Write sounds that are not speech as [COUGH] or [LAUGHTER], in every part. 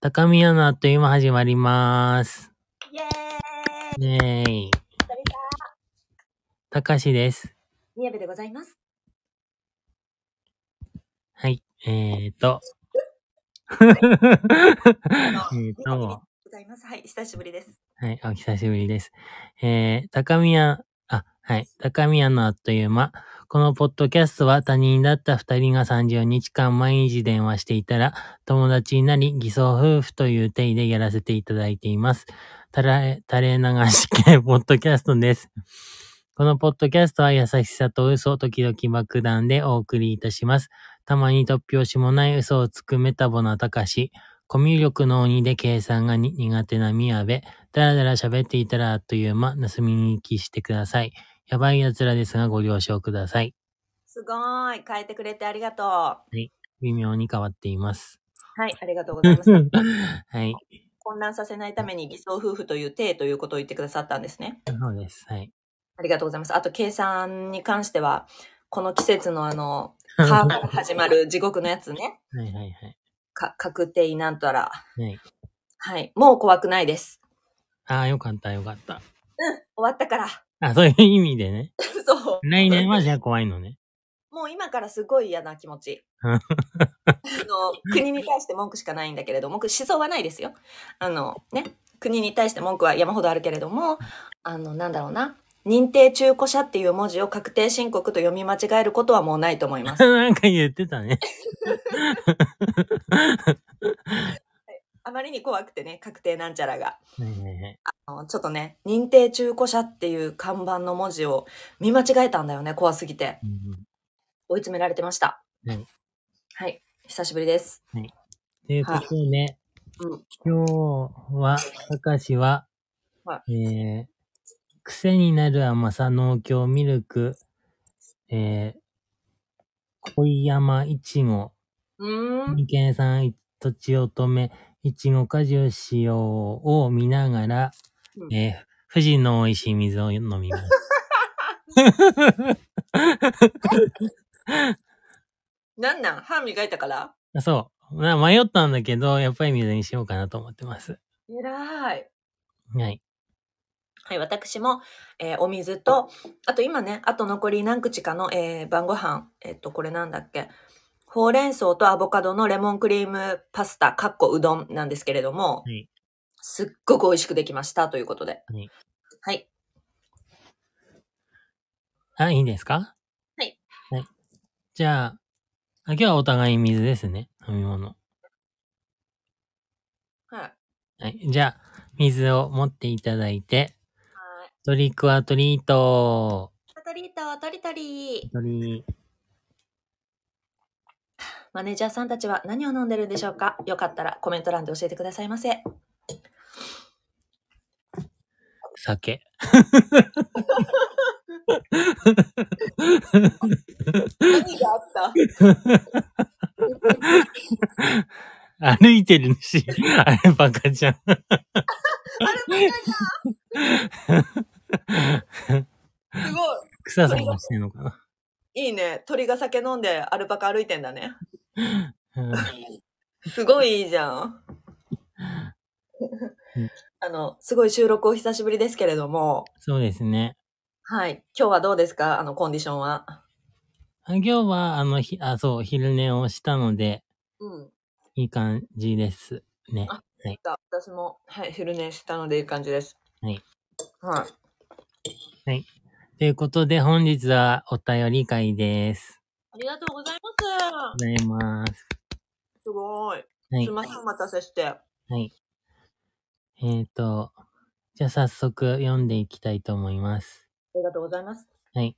高宮のあっという間始まります。イエーイイェーイ。たかしです。宮部でございます。はい。えーと。[LAUGHS] えー宮部でと、ございます。はい、久しぶりです。はい、お久しぶりです。えー、高宮、あ、はい、高宮のあっという間。このポッドキャストは他人だった二人が30日間毎日電話していたら友達になり偽装夫婦という体でやらせていただいています。たられ、垂れ流し系ポッドキャストです。このポッドキャストは優しさと嘘、時々爆弾でお送りいたします。たまに突拍子もない嘘をつくメタボなたかし、コミュ力の鬼で計算が苦手な宮部、だらだら喋っていたらあっという間、盗み聞きしてください。やばい奴らですがご了承ください。すごーい。変えてくれてありがとう。は微妙に変わっています。い、ありがとうございます。[LAUGHS] はい。混乱させないために偽装夫婦という体ということを言ってくださったんですね。そうです。はい。ありがとうございます。あと、計算に関しては、この季節のあの、[LAUGHS] カーから始まる地獄のやつね。はいはいはい。か、確定なんたら。はい。はい。もう怖くないです。ああ、よかったよかった。うん。終わったから。あ、そういう意味でね。[LAUGHS] そう。来年はじゃあ怖いのね。もう今からすごい嫌な気持ち。う [LAUGHS] んあの、国に対して文句しかないんだけれども、思想はないですよ。あの、ね、国に対して文句は山ほどあるけれども、あの、なんだろうな。認定中古車っていう文字を確定申告と読み間違えることはもうないと思います。[LAUGHS] なんか言ってたね。あまりに怖くてね、確定なんちゃらが。はいはいはい。あのちょっとね、認定中古車っていう看板の文字を見間違えたんだよね、怖すぎて。うんうん追い詰められてました。はい。はい。久しぶりです。ということで、うん。今日は、たかしは、はえー、癖になる甘さ農協ミルク、えー、恋山いちご、うーん。さんとちおとめ、いちご果汁使用を見ながら、うんえー、富士の美味しい水を飲みます。[LAUGHS] なんなん？歯磨いたから？そう。まあ迷ったんだけど、やっぱり水にしようかなと思ってます。えらい。はい。はい、私も、えーお水と、あと今ね、あと残り何口かの、えー晩ご飯、えっと、これなんだっけ？ほうれん草とアボカドのレモンクリームパスタ、かっこうどんなんですけれども、はいすっごく美味しくできましたということで。はい。はい。あ、いいですか？はい。はい。じゃあ、あ今日はお互い水ですね。飲み物。はい。はい。じゃあ、水を持っていただいて、はい。トリックアトリート。トリート、トリトリ。トリマネージャーさんたちは何を飲んでるんでしょうか？よかったらコメント欄で教えてくださいませ。酒。何があった？歩いてるし、あれバカじゃん。すごい。草探してんのかな？いいね。鳥が酒飲んでアルパカ歩いてんだね。うんすごいいいじゃん。あの、すごい収録お久しぶりですけれども、そうですね。はい。今日はどうですか？あの、コンディションは？あ今日は、あの、ひ、あ、そう、昼寝をしたので、うん。いい感じですね。あ私も、はい、昼寝したのでいい感じです。はい。はい。ということで、本日はお便り会です。ありがとうございまございます。す。すごい。はいすい。ません、お待たせして。はい。えっ、と、じゃあ早速読んでいきたいと思います。ありがとうございます。はい。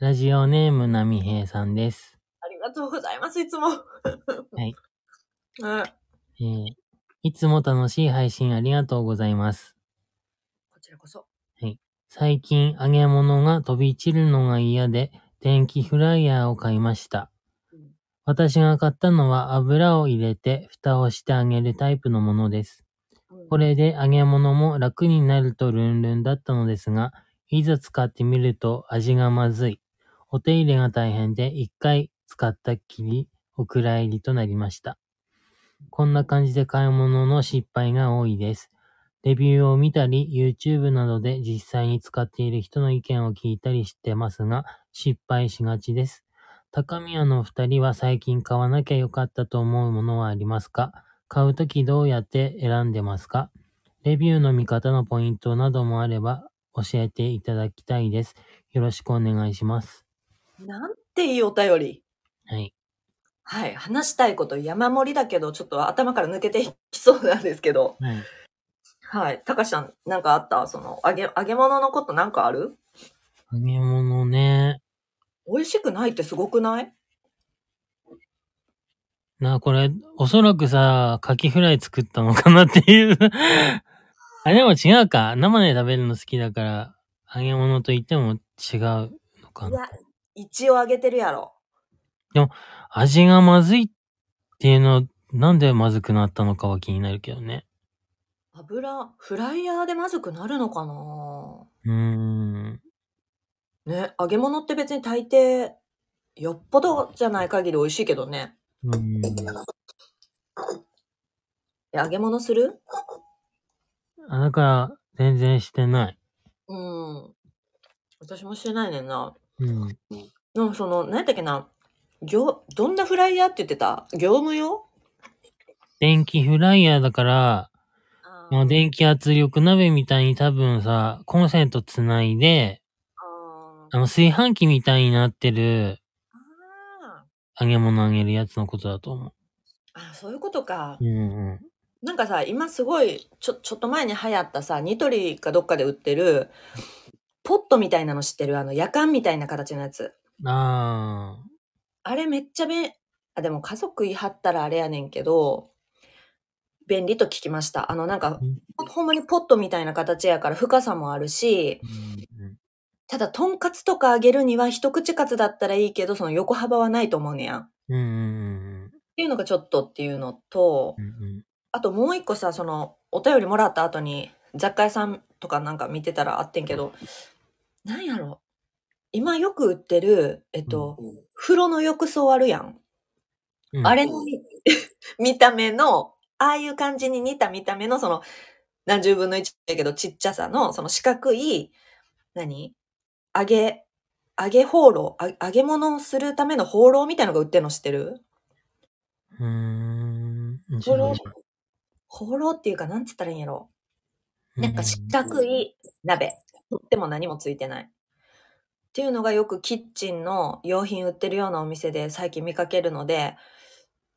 ラジオネームなみへいさんです。ありがとうございます、いつも。はい。は [LAUGHS] い。えーいつも楽しい配信ありがとうございます。こちらこそ。最近揚げ物が飛び散るのが嫌で、電気フライヤーを買いました。うん私が買ったのは油を入れて蓋をして揚げるタイプのものです。これで揚げ物も楽になるとルンルンだったのですが、いざ使ってみると味がまずい。お手入れが大変で一回使ったっきりお蔵入りとなりました。こんな感じで買い物の失敗が多いです。レビューを見たり、YouTube などで実際に使っている人の意見を聞いたりしてますが、失敗しがちです。高宮のお二人は最近買わなきゃよかったと思うものはありますか？買うときどうやって選んでますか？レビューの見方のポイントなどもあれば教えていただきたいです。よろしくお願いします。なんていいお便り。はい。はい。話したいこと山盛りだけど、ちょっと頭から抜けていきそうなんですけど。はい。はい。たかしさん、なんかあった？その、揚げ、揚げ物のことなんかある？揚げ物ね。美味しくないってすごくない？なあ、これ、おそらくさ、カキフライ作ったのかなっていう。あ、でも違うか。生で食べるの好きだから、揚げ物と言っても違うのかな。いや、一応揚げてるやろ。味がまずいっていうの、なんでまずくなったのかは気になるけどね。油、フライヤーでまずくなるのかなうーん。ね、揚げ物って別に大抵、よっぽどじゃない限り美味しいけどね。うーん。え揚げ物する？あ、だから、全然してない。うん。私もしてないねんな。うん。でもその、何やったっけな？業、どんなフライヤーって言ってた？業務用？電気フライヤーだから、あもう電気圧力鍋みたいに多分さ、コンセントつないで、ああの炊飯器みたいになってるあ揚げ物揚げるやつのことだと思あ、そういうことかう。。うんうん。なんかさ、今すごい、ちょ、ちょっと前に流行ったさ、ニトリかどっかで売ってる、ポットみたいなの知ってる？あの、夜間みたいな形のやつ。ああれめっちゃべん、あ、でも家族言い張ったらあれやねんけど、便利と聞きました。あの、なんかほんまにポットみたいな形やから深さもあるし、うんただ、とんかつとか揚げるには一口カツだったらいいけど、その横幅はないと思うねやん。っうんうんていうのがちょっとっていうのとうん、うんあともう一個さ、その、お便りもらった後に、雑貨屋さんとかなんか見てたらあってんけど、なんやろ。今よく売ってる、えっと、風呂の浴槽あるやん。うん。あれの見 [LAUGHS] 見た目の、ああいう感じに似た見た目の、その、何十分の1だけどちっちゃさの、その四角い、何？揚げ、揚げ放浪、あ揚げ物をするための放浪みたいのが売ってるの知ってる？うーん。放浪？放浪っていうか、なんつったらいいんやろ？なんか四角い鍋。とっても何もついてない。っていうのがよくキッチンの用品売ってるようなお店で最近見かけるので、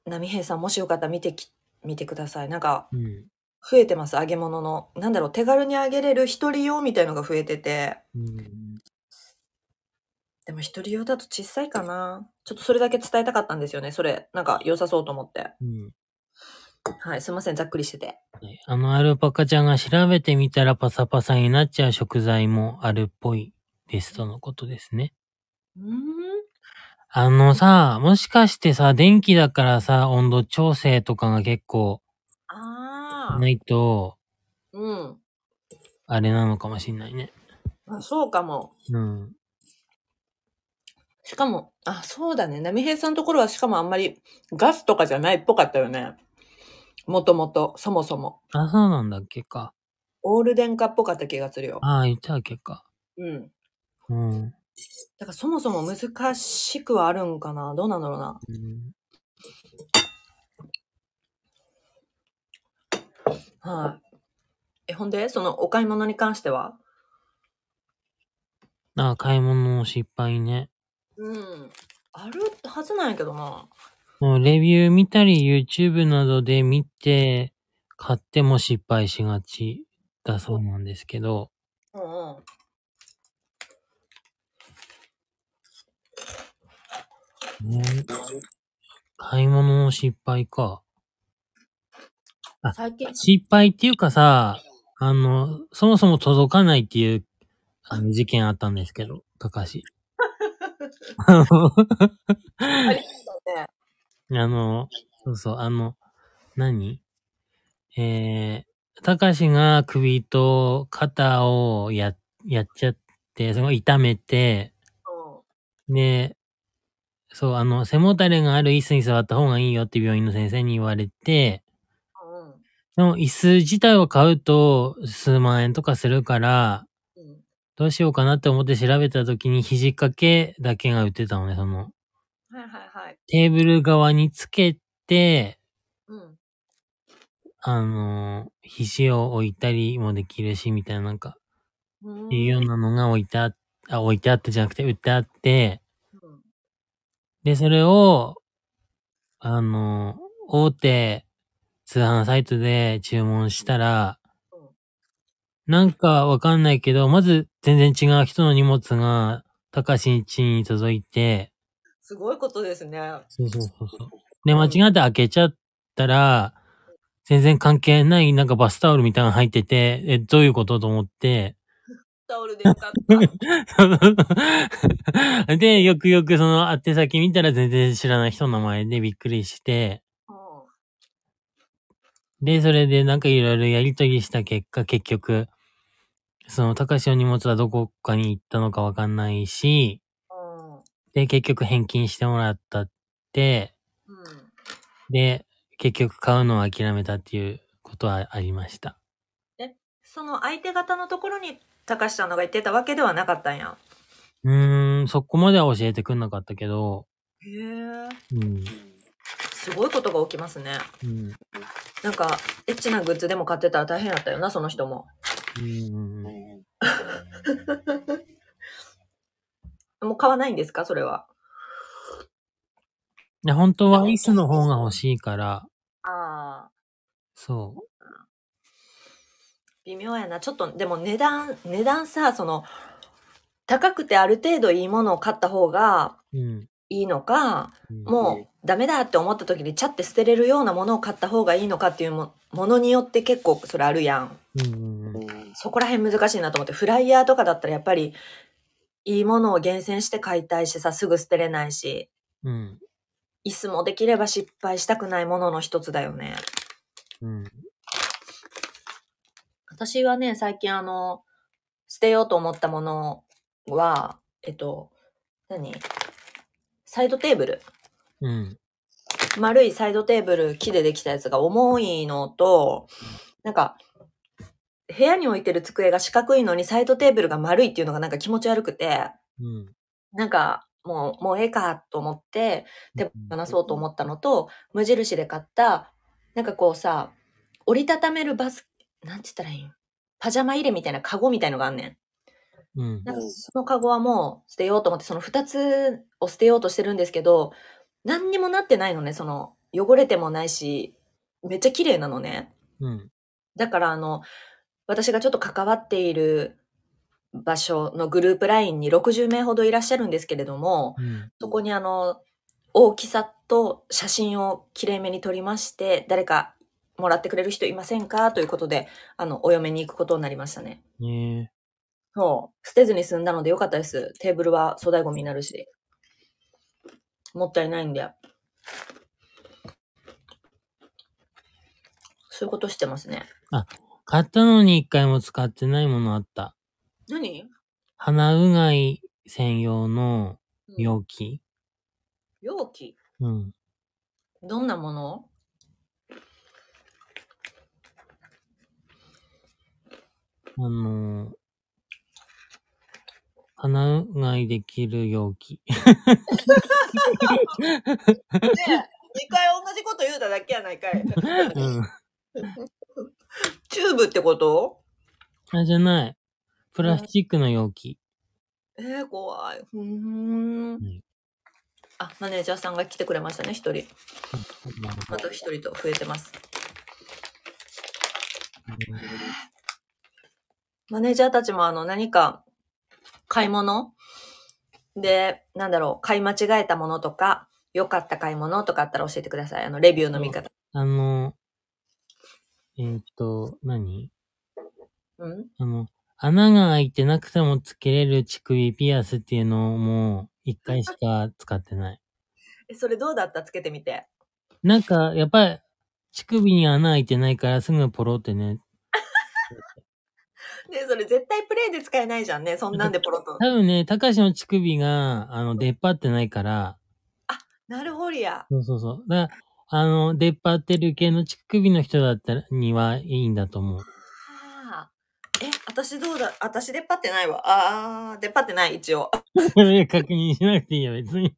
波平さんもしよかったら見てき、見てください。なんかうん。増えてます、揚げ物の。なんだろう、手軽に揚げれる一人用みたいのが増えてて。うん。でも一人用だと小さいかな。ちょっとそれだけ伝えたかったんですよね。それ、なんか良さそうと思って。うん。はい、すいません、ざっくりしてて。はいあのアルパカちゃんが調べてみたらパサパサになっちゃう食材もあるっぽいですとのことですね。うーん。あのさ、もしかしてさ、電気だからさ、温度調整とかが結構ああ。ないと、うん。あれなのかもしんないね。あそうかも。うん。しかも、あ、そうだね。波平さんのところはしかもあんまりガスとかじゃないっぽかったよね。もともと、そもそも。あ、そうなんだっけか。オール電化っぽかった気がするよ。ああ、言ったっけか。うん。うん。だからそもそも難しくはあるんかな。どうなんだろうな。うんはい。え、ほんで、そのお買い物に関しては？ああ、買い物の失敗ね。うん。あるはずなんやけどな。もうレビュー見たり YouTube などで見て、買っても失敗しがちだそうなんですけど、うんうん。ね、買い物の失敗か。最近、失敗っていうかさ、あの、そもそも届かないっていう、あの、事件あったんですけど、高橋。[LAUGHS] ありそうね。あの、そうそう、あの、何？えー、たかしが首と肩をや、やっちゃって、その痛めて、うん。で、そう、あの、背もたれがある椅子に座った方がいいよって病院の先生に言われて、うん。でも椅子自体を買うと数万円とかするから、うん。どうしようかなって思って調べた時に肘掛けだけが売ってたのね、その、はいはいはい。テーブル側につけて、うん。あの、肘を置いたりもできるし、みたいななんか、うんいうようなのが置いてああ、置いてあってじゃなくて売ってあって、うんで、それを、あの、大手通販サイトで注文したらうん、なんかわかんないけど、まず全然違う人の荷物が、たかしん家に届いて、すごいことですね。そうそうそうそう。で、間違って開けちゃったら、全然関係ないなんかバスタオルみたいなの入ってて、え、どういうことと思って、タオルでよかった。[LAUGHS] で、よくよくその宛先見たら全然知らない人の名前でびっくりして、うんで、それでなんかいろいろやりとりした結果、結局、その、高橋の荷物はどこかに行ったのかわかんないし、うんで、結局返金してもらったって、うんで、結局買うのを諦めたっていうことはありました。その相手方のところに高橋さんのが言ってたわけではなかったんや。うーん、そこまでは教えてくんなかったけど、へえ。うん、すごいことが起きますね。うん、なんか、エッチなグッズでも買ってたら大変だったよな、その人も。うん、[LAUGHS] もう買わないんですかそれは。で本当は椅子の方が欲しいから、ああ。そ微妙やな。ちょっと、でも値段、値段さ、その、高くてある程度いいものを買った方がう、うん、いいのか、うん。もうダメだって思った時にチャって捨てれるようなものを買った方がいいのかっていうもものによって結構それあるやん、そこら辺難しいなと思って、フライヤーとかだったらやっぱり、いいものを厳選して買いたいしさ、すぐ捨てれないし、うん、椅子もできれば失敗したくないものの一つだよね。うん、私はね、最近あの、捨てようと思ったものは、えっと、何？サイドテーブル。うん、丸いサイドテーブル、木でできたやつが重いのと、なんか、部屋に置いてる机が四角いのにサイドテーブルが丸いっていうのがなんか気持ち悪くて、うん、なんか、もう、もうええかと思って、手放そうと思ったのと、無印で買った、なんかこうさ、折りたためるバス、なんて言ったらいいん？パジャマ入れみたいなカゴみたいのがあんねん。うん、なんかそのカゴはもう捨てようと思って、その二つを捨てようとしてるんですけど、何にもなってないのね、その、汚れてもないし、めっちゃ綺麗なのね。うん、だからあの、私がちょっと関わっている場所のグループ LINE に60名ほどいらっしゃるんですけれども、うん、そこにあの、大きさと写真をきれいめに撮りまして、誰かもらってくれる人いませんか？ということで、あの、お嫁に行くことになりましたね。ねそう。捨てずに済んだのでよかったです。テーブルは粗大ゴミになるし。もったいないんで。そういうことしてますね。買ったのに一回も使ってないものあった。何？鼻うがい専用の容器。容器？うん。どんなもの？あのー、鼻うがいできる容器。ねえ、二回同じこと言うただけやないかい。うん。チューブってこと？あ、じゃない。プラスチックの容器。えー、怖い。うーんん。あ、マネージャーさんが来てくれましたね、一人。また一人と増えてます。マネージャーたちもあの何か買い物？で、なんだろう、買い間違えたものとか、良かった買い物とかあったら教えてください。あの、レビューの見方。あの、えーっと、何？うん？あの、穴が開いてなくてもつけれる乳首ピアスっていうのをもう一回しか使ってない。え、それどうだった？つけてみて。なんか、やっぱり、乳首に穴開いてないからすぐポロってね。ねそれ絶対プレイで使えないじゃんね。そんなんでポロッと。多分ね、高しの乳首が、あの、出っ張ってないから、なるほりや。そうそうそう。だからあの、出っ張ってる系の乳首の人だったら、にはいいんだと思う。ああ。え、私どうだ？私出っ張ってないわ。ああ、出っ張ってない、一応。[LAUGHS] 確認しなくていいよ、別に。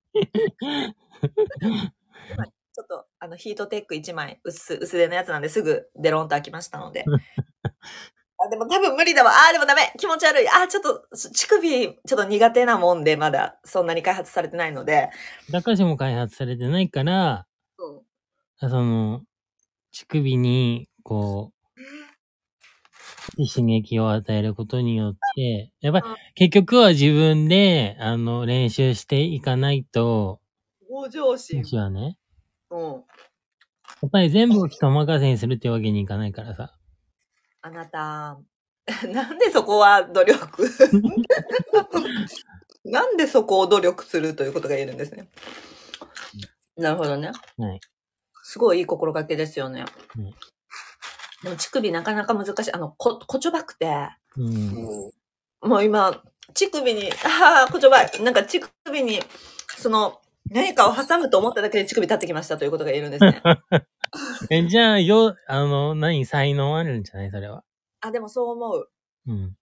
ちょっと、あの、ヒートテック1枚、薄、薄手のやつなんですぐデロンと開きましたので。[LAUGHS] あ、でも多分無理だわ。あーでもダメ気持ち悪い。あーちょっと、乳首、ちょっと苦手なもんで、まだ、そんなに開発されてないので。だかしも開発されてないから、うん。その、乳首に、こう、刺激を与えることによって、やっぱりうん結局は自分で、あの、練習していかないと、向上心。私はね、うん。やっぱり全部を人任せにするってわけにいかないからさ。あなた、[LAUGHS] なんでそこは努力？[LAUGHS] なんでそこを努力するということが言えるんですね。なるほどね。はい。すごいいい心がけですよね。も乳首なかなか難しい。あの、こ、こちょばくて、うん。もう今、乳首に、ああ、こちょばい。なんか乳首に、その、何かを挟むと思っただけで乳首立ってきましたということが言えるんですね。[LAUGHS] [LAUGHS] え、じゃあ、よ、あの、何、才能あるんじゃない？それは。あ、でもそう思う。うん。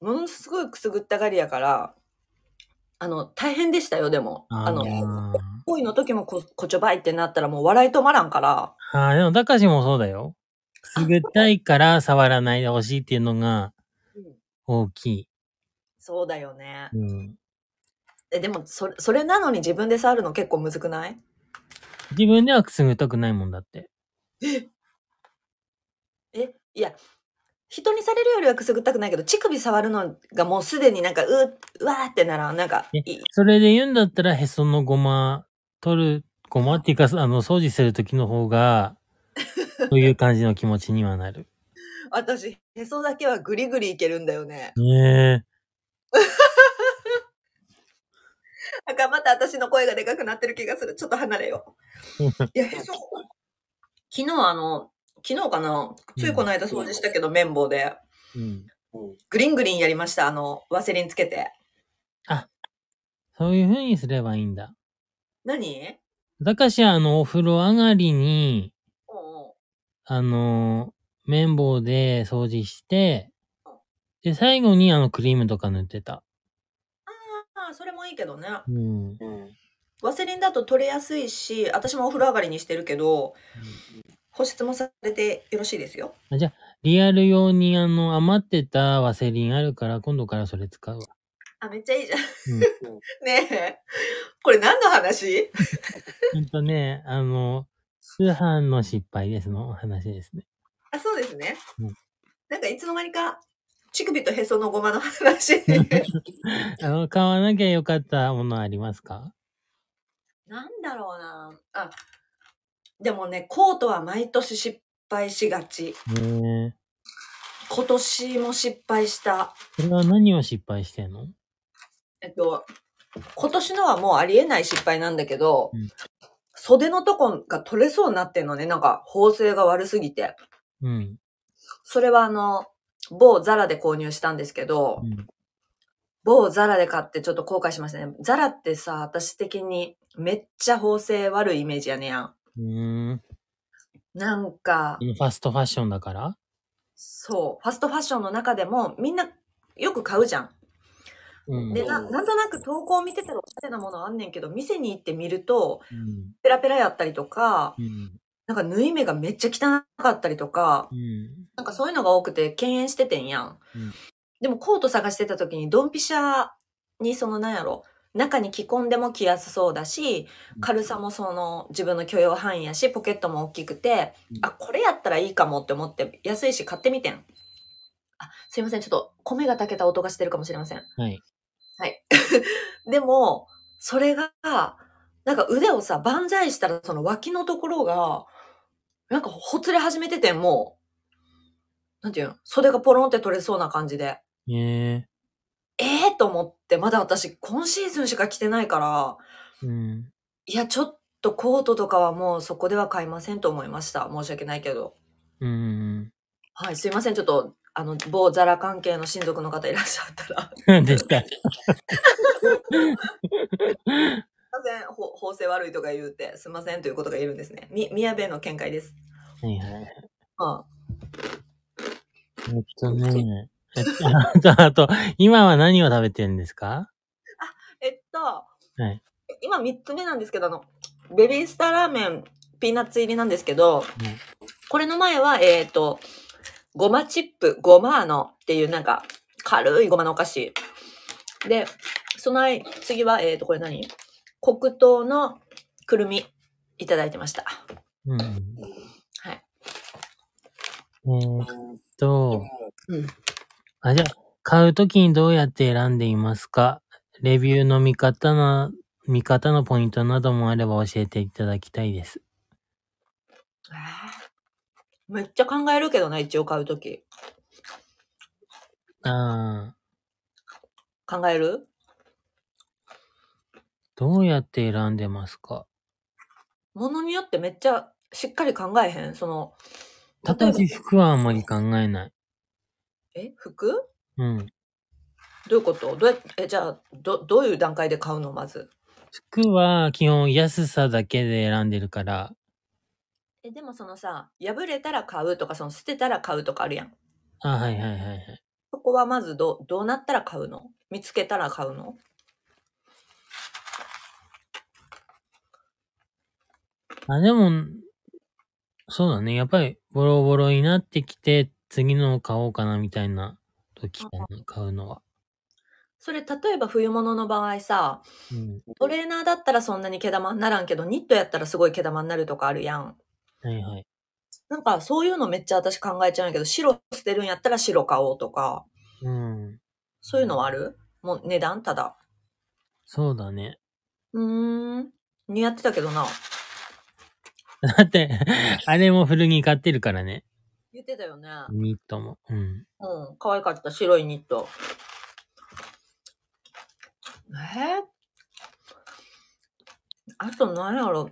ものすごいくすぐったがりやから、あの、大変でしたよ、でも。あの、あ恋の時もここちょばいってなったらもう笑い止まらんから、ーあー、でも、たかしもそうだよ。くすぐったいから触らないでほしいっていうのが大きい。そうだよね。うん。え、でも、それ、それなのに自分で触るの結構むずくない？自分ではくすぐったくないもんだって。え、いや、人にされるよりはくすぐったくないけど、乳首触るのがもうすでになんか、う、うわーってなら、なんか、それで言うんだったら、へそのごま、取る、ごまっていうか、[LAUGHS] あの、掃除するときの方が、そういう感じの気持ちにはなる。私、へそだけはグリグリいけるんだよね。ね [LAUGHS] なんかまた私の声がでかくなってる気がする。ちょっと離れよう。[LAUGHS] いや、へそ、昨日あの、昨日かな？ついこの間掃除したけど、綿棒で。え。うん。グリングリンやりました。あの、ワセリンつけて。そういう風にすればいいんだ。何？だかしは、あの、お風呂上がりに、おうあの、綿棒で掃除して、で、最後にあの、クリームとか塗ってた。ああ、それもいいけどね。うん。ワセリンだと取れやすいし、私もお風呂上がりにしてるけど、保湿もされてよろしいですよ。あじゃあ、リアル用にあの、余ってたワセリンあるから、今度からそれ使うわ。あ、めっちゃいいじゃん。うん。[LAUGHS] ねえ。これ何の話？[LAUGHS] ほんとね、あの、通販の失敗ですの話ですね。あ、そうですね。うんなんかいつの間にか、乳首とへそのごまの話。[LAUGHS] あの、買わなきゃよかったものありますか？なんだろうな。あ、でもね、コートは毎年失敗しがち。今年も失敗した。それは何を失敗してんの？えっと、今年のはもうありえない失敗なんだけど、うん袖のとこが取れそうになってんのね。なんか、縫製が悪すぎて。うん。それはあの、某ザラで購入したんですけど、うん。某ザラで買ってちょっと後悔しましたね。ザラってさ、私的にめっちゃ縫製悪いイメージやねやん。うーん。なんか、ファストファッションだから？そう、ファストファッションの中でもみんなよく買うじゃん。うん。で、ななんとなく投稿見てたらおしゃれなものあんねんけど、店に行ってみると、うん。ペラペラやったりとか、うん。なんか縫い目がめっちゃ汚かったりとか、うん。なんかそういうのが多くて敬遠しててんやん。うんでもコート探してた時にドンピシャにそのなんやろ、中に着込んでも着やすそうだし、軽さもその自分の許容範囲やし、ポケットも大きくて、うんあ、これやったらいいかもって思って、安いし買ってみてん。あ、すいません、ちょっと米が炊けた音がしてるかもしれません。はい。はい。[LAUGHS] でも、それが、なんか腕をさ、万歳したらその脇のところが、なんかほつれ始めてて、もう、なんていうの？袖がポロンって取れそうな感じで。えええー、と思って、まだ私今シーズンしか着てないから、えうん。いや、ちょっとコートとかはもうそこでは買いませんと思いました。申し訳ないけど。うん。はい、すいません。ちょっと、あの、某ザラ関係の親族の方いらっしゃったら。何 [LAUGHS] ですかません、ほ法制悪いとか言うて、すいませんということが言えるんですね。み、宮部の見解です。はいはい。うん。えっとね、え [LAUGHS] っと、あと、今は何を食べてるんですか？えっと、はい。今3つ目なんですけど、あの、ベビースターラーメン、ピーナッツ入りなんですけど、これの前は、えっ、と、ごまチップ、ごまーのっていうなんか、軽いごまのお菓子。で、その間次は、えっ、と、これ何？黒糖のくるみ、いただいてました。うん。はい。えーっと、うん。あ、じゃあ、買うときにどうやって選んでいますか？レビューの見方の、見方のポイントなどもあれば教えていただきたいです。めっちゃ考えるけどな、一応買うとき。ああ、考える？どうやって選んでますか？ものによってめっちゃしっかり考えへん？その、例えば私、服はあんまり考えない。え服？うん。どういうこと？どうやえ、じゃあ、ど、どういう段階で買うの？まず。服は基本安さだけで選んでるから、え、でもそのさ、破れたら買うとか、その捨てたら買うとかあるやん。あ、はいはいはいはい。そこはまずどう、どうなったら買うの？見つけたら買うの？あ、でも、そうだね。やっぱりボロボロになってきて、次のを買おうかなみたいな時かな、買うのは。それ、例えば冬物の場合さ、うん。トレーナーだったらそんなに毛玉にならんけど、ニットやったらすごい毛玉になるとかあるやん。はいはい。なんかそういうのめっちゃ私考えちゃうんやけど、白捨てるんやったら白買おうとか、うん。そういうのはある？もう値段ただ。そうだね。うーん。似合ってたけどな。だって、あれも古着買ってるからね。言ってたよね。ニットも。うん。うん。可愛かった白いニット。え？ー、あと何やろ？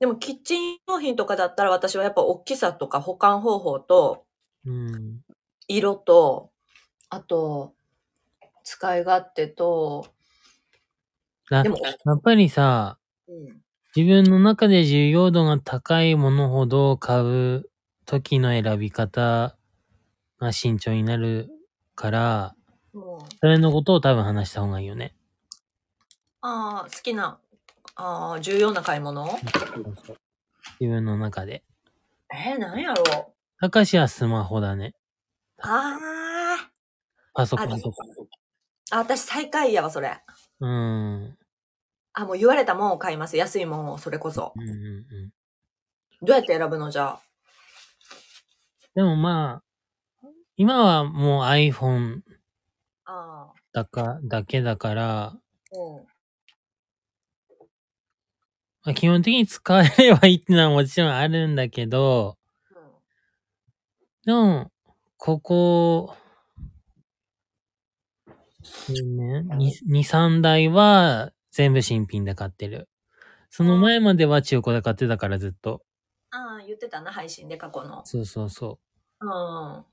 でもキッチン用品とかだったら私はやっぱ大きさとか保管方法とうん。色と、あと、使い勝手と、だでも、やっぱりさ、うん。自分の中で重要度が高いものほど買う時の選び方が慎重になるから、それのことを多分話した方がいいよね。ああ、好きな、ああ、重要な買い物？自分の中で。えー、何やろ？たかしはスマホだね。あパソコンとか。あ、あ、私最下位やわ、それ。うん。あ、もう言われたもんを買います。安いもんを、それこそ。うんうんうん。どうやって選ぶのじゃあ？でもまあ、今はもう iPhone ああ。だか、だけだから、うん。まあ、基本的に使えればいいっていうのはもちろんあるんだけど、でも、ここ、ね、2、3台は全部新品で買ってる。その前までは中古で買ってたからずっと。ってたな、配信で過去の。そうそうそうん。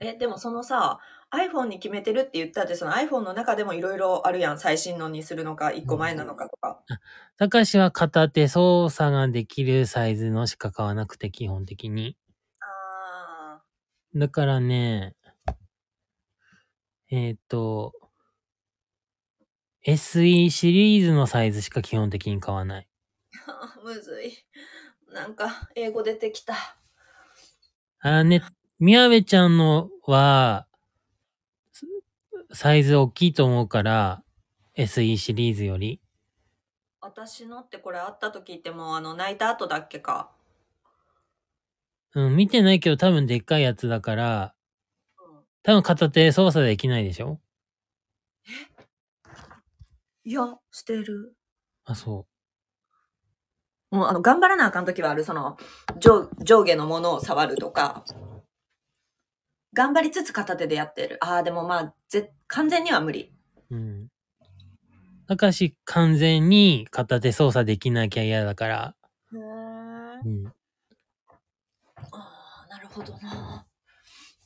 え、でもそのさ、iPhone に決めてるって言ったって、その iPhone の中でもいろいろあるやん。最新のにするのか、1個前なのかとか。う。たかしは片手操作ができるサイズのしか買わなくて基本的に。あだからね、えっ、と、SE シリーズのサイズしか基本的に買わない。あ、[LAUGHS] むずい。なんか、英語出てきた。あね、宮部ちゃんのは、すサイズ大きいと思うから、SE シリーズより。私のってこれ会った時ってもうあの、泣いた後だっけか。うん、見てないけど多分でっかいやつだから、うん。多分片手操作できないでしょ？いや、してる。あ、そもうあの、頑張らなあかん時はある。その、上上下のものを触るとか。頑張りつつ片手でやってる。ああ、でもまあ、ぜ、完全には無理。う。うん。たかし完全に片手操作できなきゃ嫌だから、へえ。うん。ああ、なるほどな。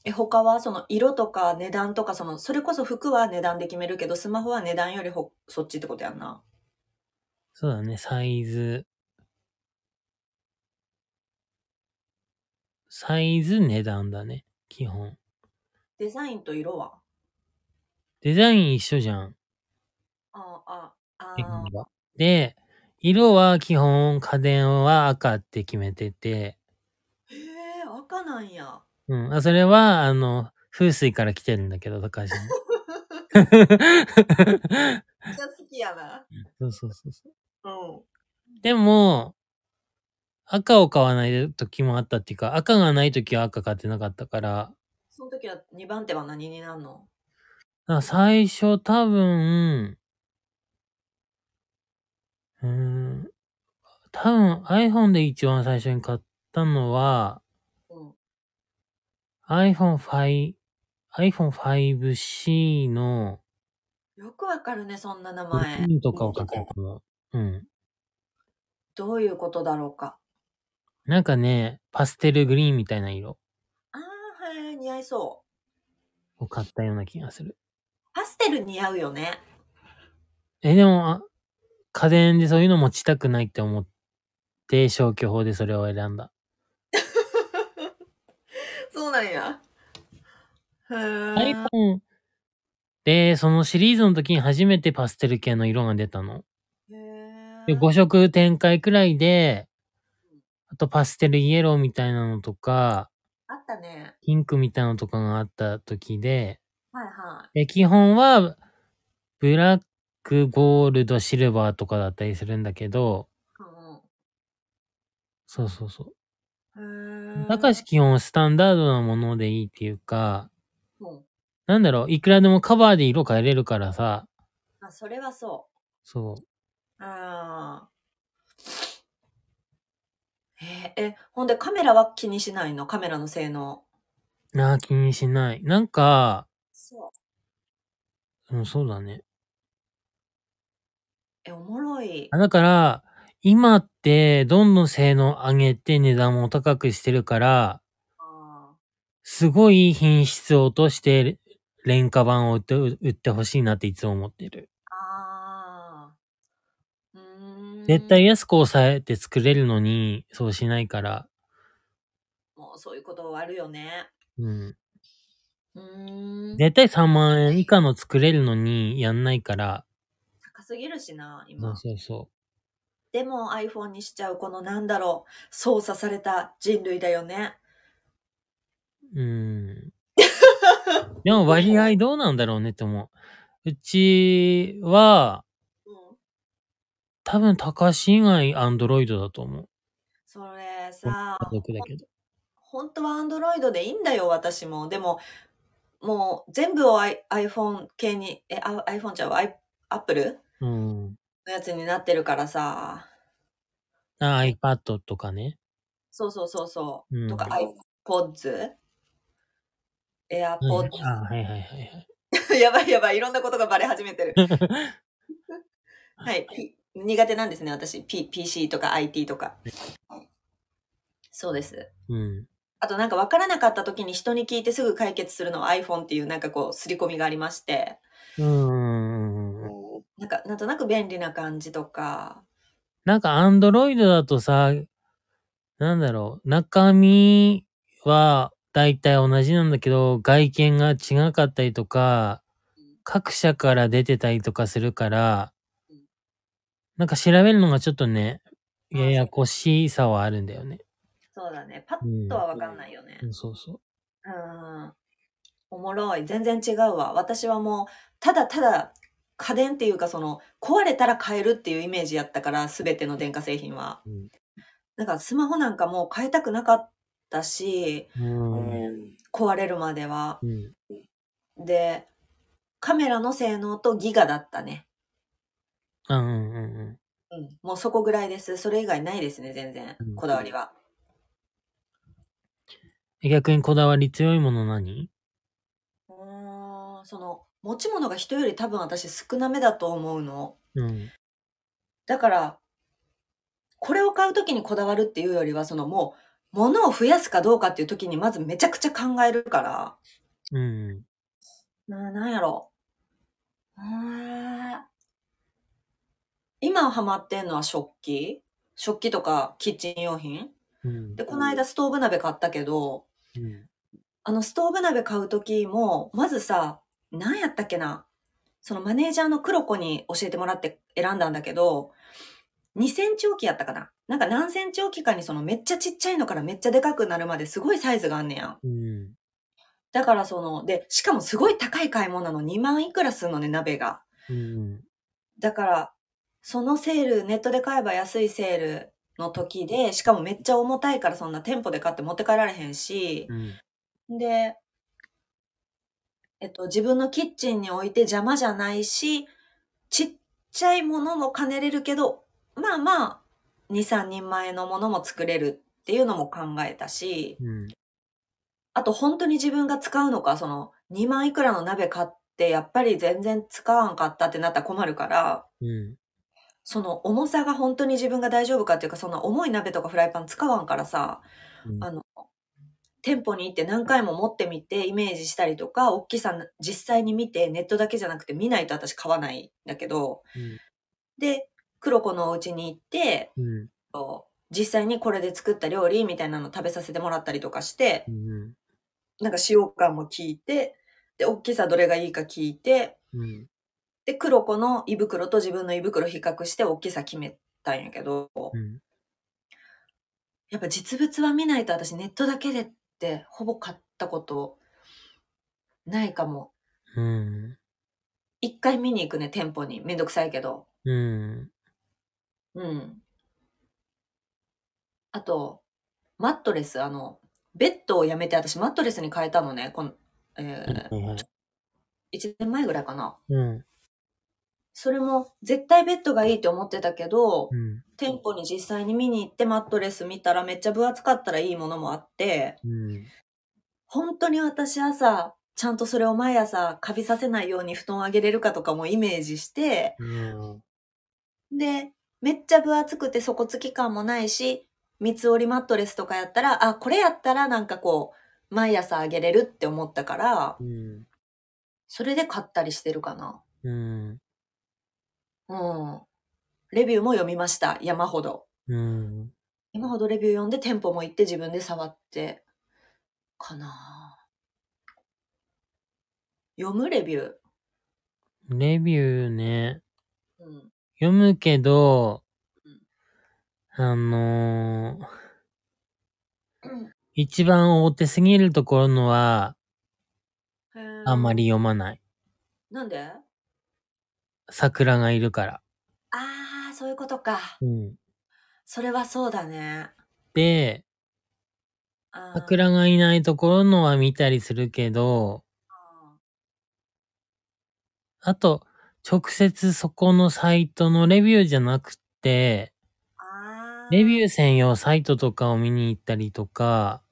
え、他はその色とか値段とか、その、それこそ服は値段で決めるけど、スマホは値段よりほそっちってことやんな。そうだね、サイズ。サイズ、値段だね、基本。デザインと色は？デザイン一緒じゃん、ああ、あ基あ本は。で、色は基本家電は赤って決めてて、へえ、赤なんや。うん。あそれは、あの、風水から来てるんだけど、高橋に。[LAUGHS] めっちゃ好きやな。そうそうそうそう。うん。でも、赤を買わない時もあったっていうか、赤がない時は赤買ってなかったから、その時は2番手は何になるの？最初多分、うーん、多分 iPhone で一番最初に買ったのは、うん。iPhone5、iPhone 5C の、よくわかるね、そんな名前。とかをかけたの。うん。どういうことだろうか。なんかね、パステルグリーンみたいな色ああ、はい、似合いそう。を買ったような気がする。パステル似合うよね。え、でも、あ家電でそういうの持ちたくないって思って消去法でそれを選んだ。[LAUGHS] そうなんや。へえ。iPhone で、そのシリーズの時に初めてパステル系の色が出たの。で、5色展開くらいで、あとパステルイエローみたいなのとか、あったね。ピンクみたいなのとかがあった時で、はいはで基本は、ブラック、ゴールド、シルバーとかだったりするんだけど、い。うんそうそうそう。うん。へえ。たかし基本スタンダードなものでいいっていうか、うん。なんだろう、いくらでもカバーで色変えれるからさ、あ、それはそ。そうああ。えーえ、ほんでカメラは気にしないの？カメラの性能。う。なあ、気にしない。なんか、そう。うん、そうだね。え、おもろいあ。だから、今って、どんどん性能上げて値段も高くしてるから、あすごい品質を落として、廉価版を売って、売ってほしいなっていつも思ってる。あー。うーん。絶対安く抑えて作れるのに、そうしないから、もうそういうことあるよね。うん。うーん。絶対3万円以下の作れるのにやんないから、高すぎるしな、そう今。そうそでも iPhone にしちゃうこのなんだろう、操作された人類だよね。う。うん。[LAUGHS] でも割合どうなんだろうねって思う。うちは、うん。多分高橋以外アンドロイドだと思う。それさ、家族だけど。本当は Android でいいんだよ、私も。でも、もう全部を iPhone 系に、え、あ iPhone ちゃう、Apple うん。のやつになってるからさ。あ、iPad とかね。そうそうそうそう。うんとか iPods? はいはい AirPods? あ、はいはいはいはい。[LAUGHS] やばいやばい、いろんなことがバレ始めてる。[LAUGHS] はい、苦手なんですね、私。P、PC とか IT とか。そうです。うん。あとなんか分からなかった時に人に聞いてすぐ解決するのは iPhone っていうなんかこう、刷り込みがありまして。うん。なんか、なんとなく便利な感じとか。なんかアンドロイドだとさ、なんだろう、中身は大体同じなんだけど、外見が違かったりとか、各社から出てたりとかするからうん、なんか調べるのがちょっとね、ややこしさはあるんだよね。そうだね。パッとは分かんないよね。うん、そうそう。うん。おもろい。全然違うわ。私はもう、ただただ家電っていうかその、壊れたら買えるっていうイメージやったから、すべての電化製品は。うんだからスマホなんかもう変えたくなかったし、うん。壊れるまでは。うん。で、カメラの性能とギガだったね。あうんうんうん。うん。もうそこぐらいです。それ以外ないですね、全然うん。こだわりは。え逆にこだわり強いもの何？うーん、その、持ち物が人より多分私少なめだと思うの。うん。だから、これを買うときにこだわるっていうよりは、そのもう、物を増やすかどうかっていう時にまずめちゃくちゃ考えるから、うん。な、なんやろ。うーん今ハマってんのは食器？食器とかキッチン用品？うん。で、この間ストーブ鍋買ったけど、うん。あのストーブ鍋買う時も、まずさ、何やったっけな？そのマネージャーの黒子に教えてもらって選んだんだけど、2センチ置きやったかな？なんか何センチ置きかにそのめっちゃちっちゃいのからめっちゃでかくなるまですごいサイズがあんねやん。うん。だからその、で、しかもすごい高い買い物なの2万いくらすんのね、鍋が。うん。だから、そのセール、ネットで買えば安いセールの時で、しかもめっちゃ重たいからそんな店舗で買って持って帰られへんしう、ん。で、えっと、自分のキッチンに置いて邪魔じゃないし、ちっちゃいものも兼ねれるけど、まあまあ、2、3人前のものも作れるっていうのも考えたし、うん。あと本当に自分が使うのか、その2万いくらの鍋買って、やっぱり全然使わんかったってなったら困るから、うん。その重さが本当に自分が大丈夫かっていうか、そんな重い鍋とかフライパン使わんからさ、うんあの、店舗に行って何回も持ってみてイメージしたりとか、大きさ実際に見てネットだけじゃなくて見ないと私買わないんだけど、で、黒子のお家に行って、うん。実際にこれで作った料理みたいなの食べさせてもらったりとかしてう、ん。なんか使用感も聞いて、で、大きさどれがいいか聞いて、うん。で、黒子の胃袋と自分の胃袋比較して大きさ決めたんやけど、うん。やっぱ実物は見ないと私ネットだけでってほぼ買ったことないかも。うん。一回見に行くね、店舗に。めんどくさいけど。うん。うん。あと、マットレス、あの、ベッドをやめて私マットレスに変えたのね。この、えー、はいはい。1年前ぐらいかな。うん。それも絶対ベッドがいいって思ってたけど、うん。店舗に実際に見に行ってマットレス見たらめっちゃ分厚かったらいいものもあって、うん。本当に私朝、ちゃんとそれを毎朝カビさせないように布団をあげれるかとかもイメージして、うん。で、めっちゃ分厚くて底付き感もないし、三つ折りマットレスとかやったら、あ、これやったらなんかこう、毎朝あげれるって思ったからう、ん。それで買ったりしてるかな。うん。うん。レビューも読みました。山ほど。うん。山ほどレビュー読んで店舗も行って自分で触って、かな読むレビュー。レビューね。うん。読むけどうん、あのーうん一番大手すぎるところのは、あんまり。読まない。なんで？桜がいるから。ああ、そういうことか。うん。それはそうだね。で、桜がいないところのは見たりするけど、あと、直接そこのサイトのレビューじゃなくて、あレビューー専用サイトとかを見に行ったりとか、は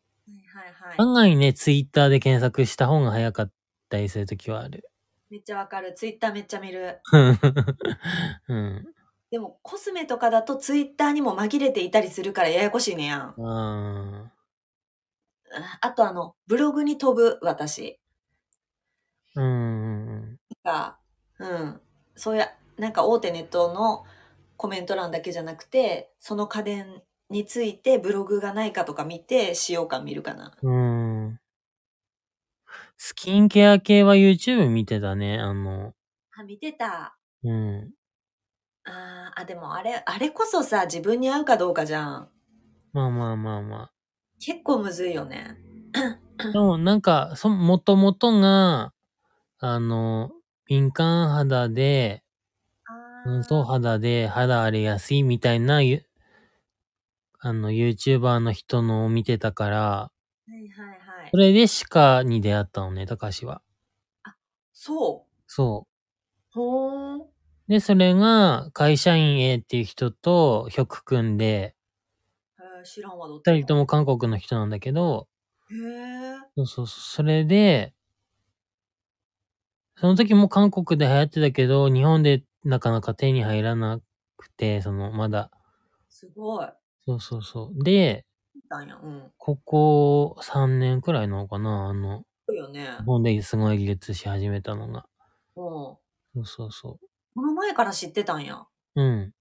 いはいはい。案外ね、ツイッターで検索した方が早かったりするときはある。めっちゃわかる。ツイッターめっちゃ見る。[LAUGHS] うん。でもコスメとかだとツイッターにも紛れていたりするからややこしいねやん。ああとあの、ブログに飛ぶ、私。ーうん。が、うん。そうや、なんか大手ネットのコメント欄だけじゃなくて、その家電についてブログがないかとか見て使用感見るかな。うん。スキンケア系は YouTube 見てたね。あの、あ、見てた。うん。あーあ、でもあれ、あれこそさ、自分に合うかどうかじゃん。まあまあまあま結構むずいよね。あ。でもなんか、そ、もともとが、あの、敏感肌で、あ乾燥肌で肌荒れやすいみたいな、ゆあの、YouTuber の人のを見てたから、はいはいはいそ。れで鹿に出会ったのね、高橋は。そう。そほーん。う。で、それが、会社員 A っていう人と、曲組んで、へー知らんわ、どっち二人とも韓国の人なんだけど、へえ。そうそうそう、それで、その時も韓国で流行ってたけど、日本でなかなか手に入らなくて、その、まだ。すごい。そうそうそう。で、たんや。うん。ここ3年くらいなのかなあの、そうよね。日本ですごい流通し始めたのが。もそうそうそこの前から知ってたんや。う。うん。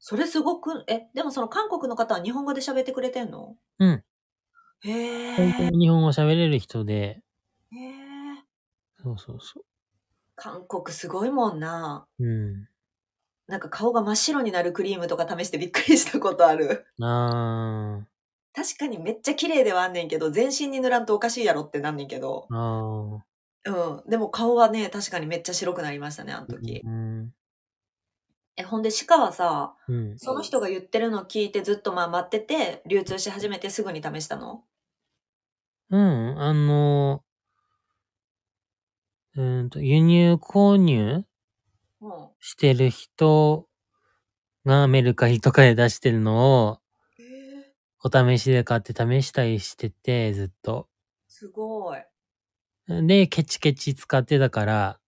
それすごく、え、でもその韓国の方は日本語で喋ってくれてんの？うん。へ本当え。に日本語喋れる人で、へえ。そうそうそ韓国すごいもんな。う。うん。なんか顔が真っ白になるクリームとか試してびっくりしたことある。あ確かにめっちゃ綺麗ではあんねんけど、全身に塗らんとおかしいやろってなんねんけどー。。あうん。でも顔はね、確かにめっちゃ白くなりましたね、あのー。時。うん。え、ほんで鹿はさ、うん。その人が言ってるのを聞いてずっとまあ待ってて、流通し始めてすぐに試したの？うん。あの、うーんと、輸入購入うん。してる人がメルカリとかで出してるのを。お試しで買って試したりしてて、ずっと。すごい。で、ケチケチ使ってたから。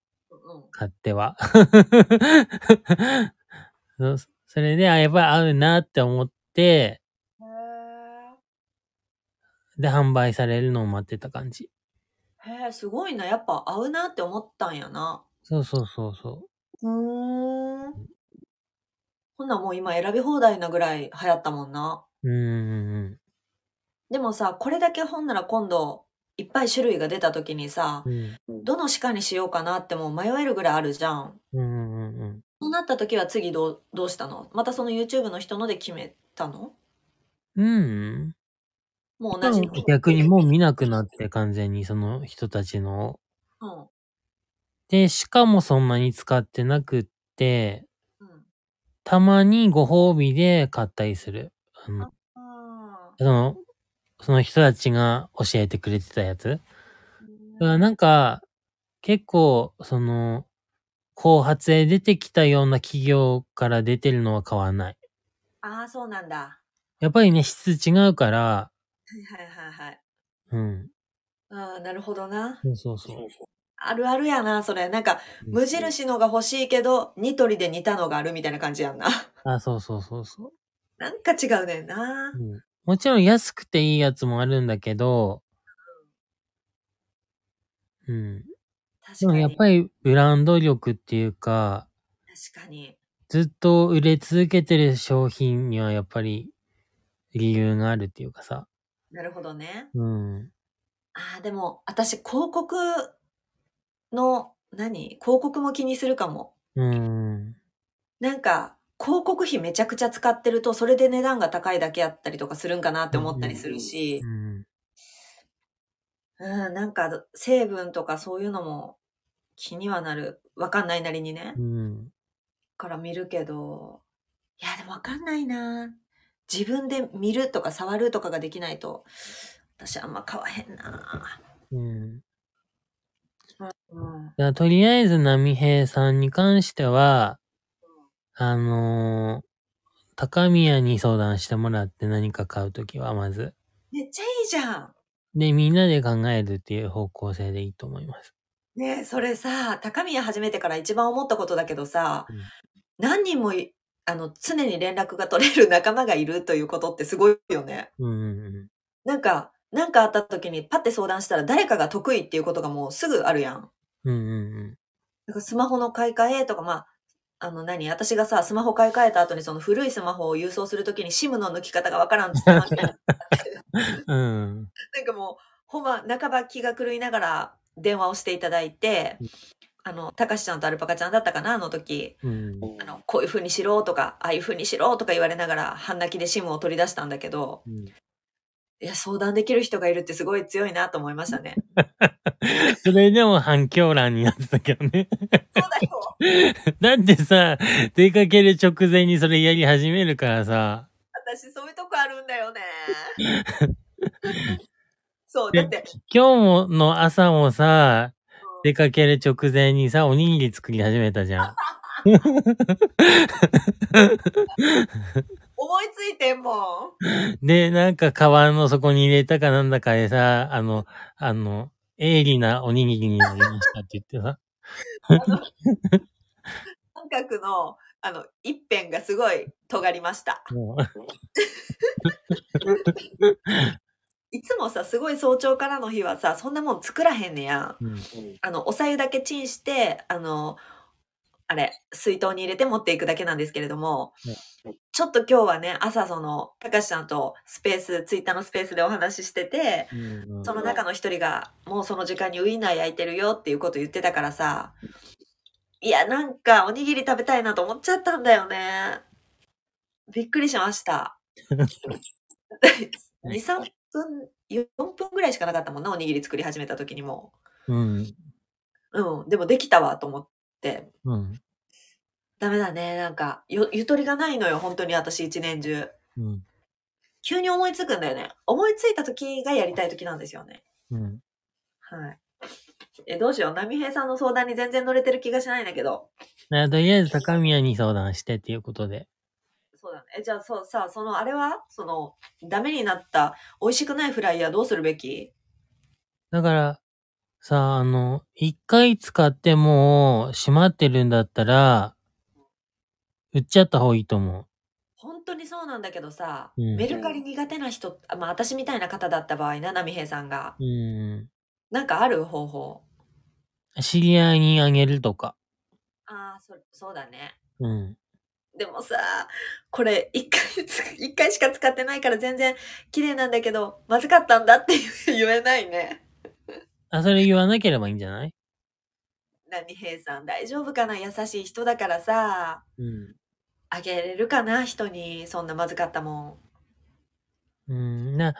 買っては。[LAUGHS] それで、あ、やっぱり合うなって思って。で、販売されるのを待ってた感じ。へえ、すごいな。やっぱ合うなって思ったんやな。そうそうそうそうーん。ほんならもう今選び放題なぐらい流行ったもんな。う。ん。でもさ、これだけほんなら今度、いっぱい種類が出た時にさう、ん。どの鹿にしようかなってもう迷えるぐらいあるじゃん。うんうんうん。そうなった時は次どう、どうしたの？またその YouTube の人ので決めたの？うん。もう同じ。逆にもう見なくなって完全にその人たちの。うん。で、しかもそんなに使ってなくって、うん。たまにご褒美で買ったりする。あの、あその、その人たちが教えてくれてたやつ？だからーなんか、結構、その、後発で出てきたような企業から出てるのは変わらない。あー、そうなんだ。やっぱりね、質違うから、はいはいはいはい。うん。ああ、なるほどな。そうそうそう。あるあるやな、それ。なんか、無印のが欲しいけど、ニトリで似たのがあるみたいな感じやんな。あ、そうそうそうそう。なんか違うねんなう。ん、もちろん安くていいやつもあるんだけど、うん。確かに。でもやっぱりブランド力っていうか、確かに。ずっと売れ続けてる商品にはやっぱり理由があるっていうかさ。なるほどね。うん。ああ、でも、私、広告の、何？広告も気にするかも。うん。なんか、広告費めちゃくちゃ使ってると、それで値段が高いだけやったりとかするんかなって思ったりするしう、ん。うん、なんか、成分とかそういうのも気にはなる。わかんないなりにね。うん。から見るけど、いや、でもわかんないな。自分で見るとか触るとかができないと、私あんま買わへんな。うん。うん。とりあえず波平さんに関しては、あのー高宮に相談してもらって何か買うときはまず。めっちゃいいじゃん。で、みんなで考えるっていう方向性でいいと思います。ねえそれさ、高宮始めてから一番思ったことだけどさ、うん何人もいあの常に連絡が取れる仲間がいるということってすごいよね。うんうんなんか、なんかあった時にパッて相談したら誰かが得意っていうことがもうすぐあるやん。うん。うんうんなんかスマホの買い替えとか、まあ、あの何？私がさ、スマホ買い替えた後にその古いスマホを郵送するときに SIM の抜き方がわからんっつってなうん。うん。[LAUGHS] なんかもう、ほんま、半ば気が狂いながら電話をしていただいてうん、あの、たかしちゃんとアルパカちゃんだったかな、あの時。うん。あの、こういう風にしろとか、ああいう風にしろとか言われながら、半泣きで SIM を取り出したんだけど、うんいや、相談できる人がいるってすごい強いなと思いましたね。[LAUGHS] それでも反響欄になってたけどね。そうだよ。[LAUGHS] だってさ、出かける直前にそれやり始めるからさ。私、そういうとこあるんだよね。[LAUGHS] そう、だって、今日もの朝もさ、うん出かける直前にさ、おにぎり作り始めたじゃん。思いついてんもん。で、[LAUGHS] なんか、カバンの底に入れたかなんだかでさ、あの、あの、鋭利なおにぎりになりましたって言ってさ。三角のあの、一辺がすごい尖りました。もいつもさ、すごい早朝からの日はさ、そんなもん作らへんねやうん。あの、おさゆだけチンして、あの、あれ、水筒に入れて持っていくだけなんですけれどもはい、ちょっと今日はね、朝その、たかしちゃんとスペース、ツイッターのスペースでお話ししてて、うんうんその中の一人が、もうその時間にウインナー焼いてるよっていうこと言ってたからさ、いや、なんかおにぎり食べたいなと思っちゃったんだよね。びっくりしました。2、[LAUGHS] 3分、4分ぐらいしかなかったもんな、おにぎり作り始めた時にもうん。う。うん、でもできたわと思って。うん。ダメだね。なんか、よゆとりがないのよ、本当に私一年中。うん。急に思いつくんだよね。思いついた時がやりたい時なんですよね。うん。はい。え、どうしよう。波平さんの相談に全然乗れてる気がしないんだけど。とりあえず高宮に相談してっていうことで。そうだね。え、じゃあ、そう、さ、その、あれは？その、ダメになった、美味しくないフライヤーどうするべき？だから、さ、あの、一回使ってもう閉まってるんだったら、売っちゃった方がいいと思本当にそうなんだけどさ、うんメルカリ苦手な人、あまあ、私みたいな方だった場合な、波平さんが。う。うん。なんかある方法？知り合いにあげるとか。ああ、そ、そうだね。うん。でもさ、これ一回つ、一回しか使ってないから全然綺麗なんだけど、まずかったんだって言えないね。あ、それ言わなければいいんじゃない？波平さん。大丈夫かな？優しい人だからさ、うん。あげれるかな？人に、そんなまずかったもん。うん、な、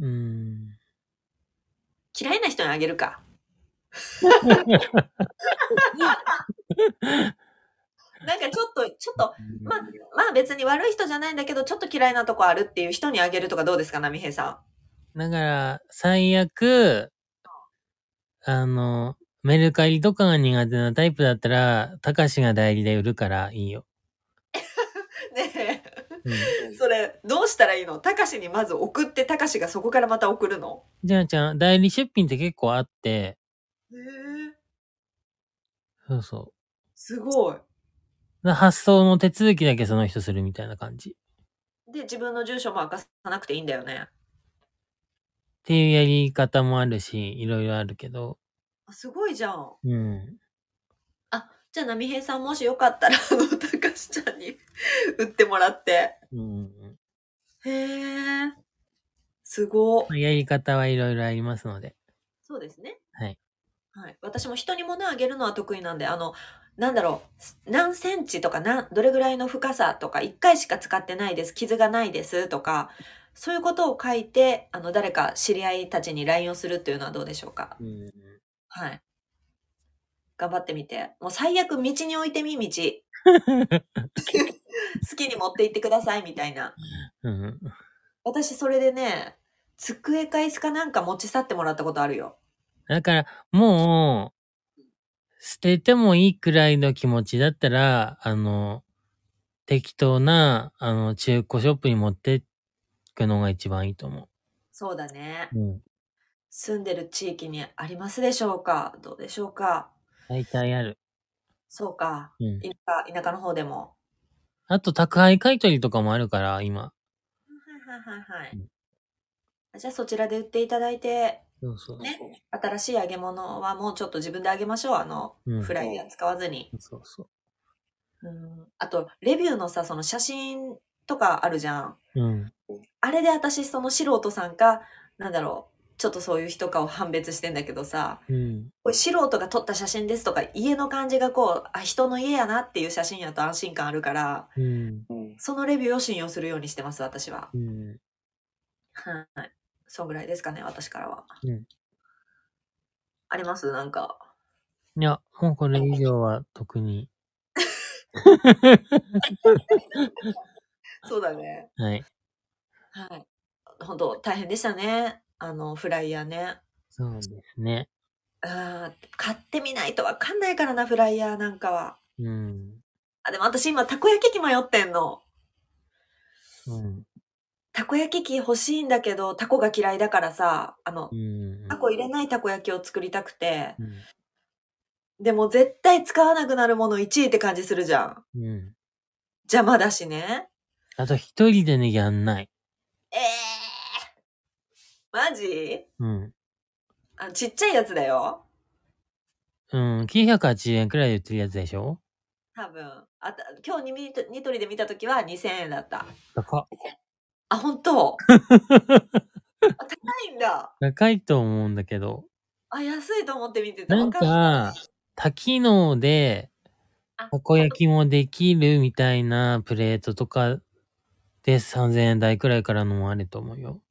うん。嫌いな人にあげるか。なんかちょっと、ちょっと、まあ、まあ別に悪い人じゃないんだけど、ちょっと嫌いなとこあるっていう人にあげるとかどうですか、波平さだから、最悪、あの、メルカリとかが苦手なタイプだったら、たかしが代理で売るからいいよ。[LAUGHS] ん。ねうん。え、それ、どうしたらいいの？たかしにまず送って、たかしがそこからまた送るの？じゃあじゃあ、代理出品って結構あって、へえ、そうそう。すごい。だ発送の手続きだけその人するみたいな感じ。で、自分の住所も明かさなくていいんだよね。っていうやり方もあるし、いろいろあるけど、あすごいじゃん。うん。あ、じゃあ、波平さんもしよかったら、あの、たかしちゃんに [LAUGHS] 売ってもらって。うん。へえ、すごまあやり方はいろいろありますので。そうですね。はい。はい。私も人に物あげるのは得意なんで、あの、なんだろう、何センチとか、な、どれぐらいの深さとか、1回しか使ってないです、傷がないですとか、そういうことを書いて、あの、誰か知り合いたちに LINE をするっていうのはどうでしょうか？うん。はい。頑張ってみて。もう最悪道に置いてみ、道。[LAUGHS] 好きに持って行ってください、みたいな。うん。私、それでね、机か椅子かなんか持ち去ってもらったことあるよ。だから、もう、捨ててもいいくらいの気持ちだったら、あの、適当な、あの、中古ショップに持ってくのが一番いいと思そうだね。う。うん。住んでる地域にありますでしょうか？どうでしょうか？大体ある。そうか。うん。田舎、田舎の方でも。あと、宅配買い取りとかもあるから、今。はいはいはいはい。うんじゃあそちらで売っていただいて、そうそう。ね、新しい揚げ物はもうちょっと自分で揚げましょう。あの、うんフライヤー使わずに。そうそう。うん。あと、レビューのさ、その写真とかあるじゃん。うん。あれで私、その素人さんか、なんだろう、ちょっとそういう人かを判別してんだけどさ、うん。これ素人が撮った写真ですとか、家の感じがこう、あ、人の家やなっていう写真やと安心感あるから、うん。そのレビューを信用するようにしてます、私は。うん。はい。そんぐらいですかね、私からは。うんあります？なんか。いや、もうこれ以上は特に。[LAUGHS] そうだね。はい。はい。本当大変でしたね。あの、フライヤーね。そうですね。あー買ってみないとわかんないからな、フライヤーなんかは。うん。あ、でも私今、たこ焼き器迷ってんの。うん。たこ焼き器欲しいんだけど、タコが嫌いだからさ、あのう、ん。タコ入れないたこ焼きを作りたくて、うん。でも絶対使わなくなるもの1位って感じするじゃん。うん。邪魔だしね。あと一人でね、やんない。ええマジ？うん。あちっちゃいやつだよ。うん、980円くらいで売ってるやつでしょ？多分。あた今日ニミニトリで見たときは2000円だった。高っ。あ、本当？[LAUGHS] あ高いんだ。高いと思うんだけど。あ、安いと思って見てた。なんわかんないか、多機能で、あたこ焼きもできるみたいなプレートとかで3000円台くらいからのもあると思うよ。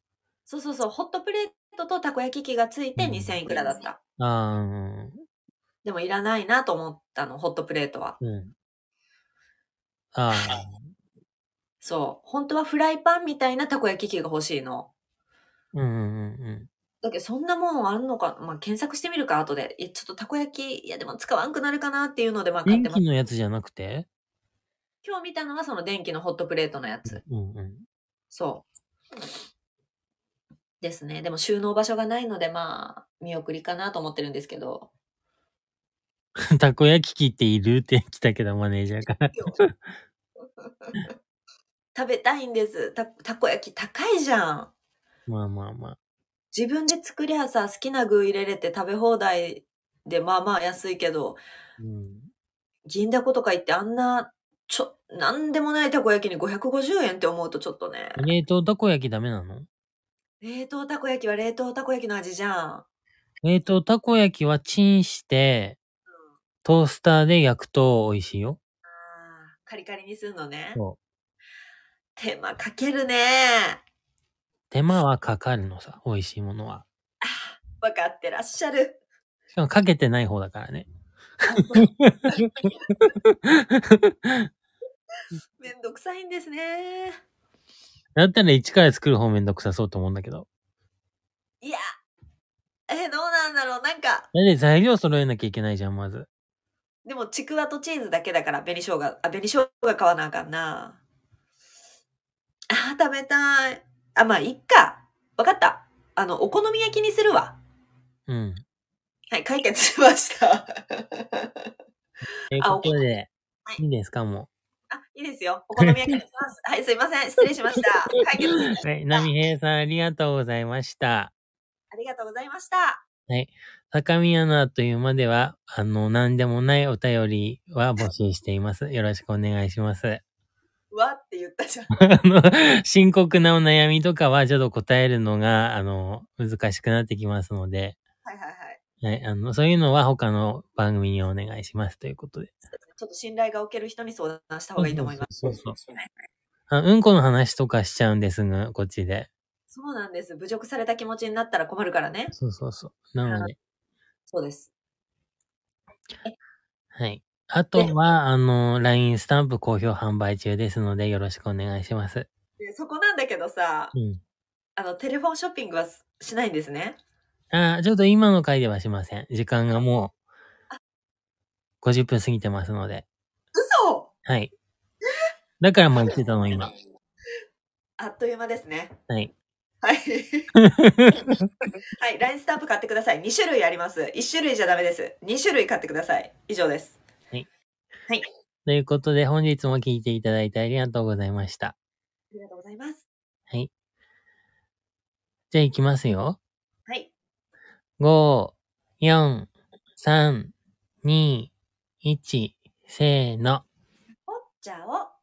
そうそうそう。ホットプレートとたこ焼き器がついてうん2000いくらだった。あ。でもいらないなと思ったの、ホットプレートは。うん。ああ、そう。本当はフライパンみたいなたこ焼き器が欲しいの。うんうんうんだけどそんなもんあんのか、まあ、検索してみるか、後で。ちょっとたこ焼き、いやでも使わんくなるかなっていうので、まあうん。電買ってます気。のやつじゃなくて？今日見たのはその電気のホットプレートのやつ。うんうん。そう。ですね。でも収納場所がないので、まあ、見送りかなと思ってるんですけど。[LAUGHS] たこ焼き器っているって来たけど、マネージャーから。[LAUGHS] 食べたいんです。た、たこ焼き高いじゃん。まあまあまあ。自分で作りゃさ、好きな具入れれて食べ放題で、まあまあ安いけど、うん。銀だことか言ってあんな、ちょ、なんでもないたこ焼きに550円って思うとちょっとね。冷凍たこ焼きダメなの？冷凍たこ焼きは冷凍たこ焼きの味じゃん。冷凍たこ焼きはチンして、トースターで焼くと美味しいよ。あーカリカリにするのね。そう。手間かけるね。手間はかかるのさ、美味しいものは。わかってらっしゃる。しかもかけてない方だからね。[LAUGHS] めんどくさいんですね。だったら一から作る方めんどくさそうと思うんだけど。いや、え、どうなんだろう。なんか、だって材料揃えなきゃいけないじゃん、まず。でもちくわとチーズだけだから紅生姜、あ、紅生姜買わなあかんな。あー、食べたい。あ、まあ、いっか。わかった。あの、お好み焼きにするわ。うん。はい、解決しました。というあことではい、いいですか、もあ、いいですよ。お好み焼きにします。はい、すいません。失礼しました。解決しましう。た。はい、ナミヘイさんありがとうございました。ありがとうございました。高宮のあっという間では、あの、何でもないお便りは募集しています。よろしくお願いします。うわって言ったじゃん。[LAUGHS] あの、深刻なお悩みとかはちょっと答えるのが、あの、難しくなってきますので、はいはいはい。はい、あの、そういうのは他の番組にお願いしますということで。ちょっと信頼がおける人に相談した方がいいと思います。そうそうそうあうんこの話とかしちゃうんですが、こっちで。そうなんです。侮辱された気持ちになったら困るからね。そうそうそう。なので、そうです。はい。あとは、あの、LINE スタンプ好評販売中ですので、よろしくお願いします。でそこなんだけどさ、うん。あの、テレフォンショッピングはししないんですね。あーちょっと今の回ではしません。時間がもう、50分過ぎてますので。嘘はい。だからもう言ってたの、今。あっという間ですね。はい。はい。はい。LINE スタンプ買ってください。2種類あります。1種類じゃダメです。2種類買ってください。以上です。ということで、本日も聞いていただいてありがとうございました。ありがとうございます。はい。じゃあ行きますよ。5、4、3、2、1、せーの。おっちゃお。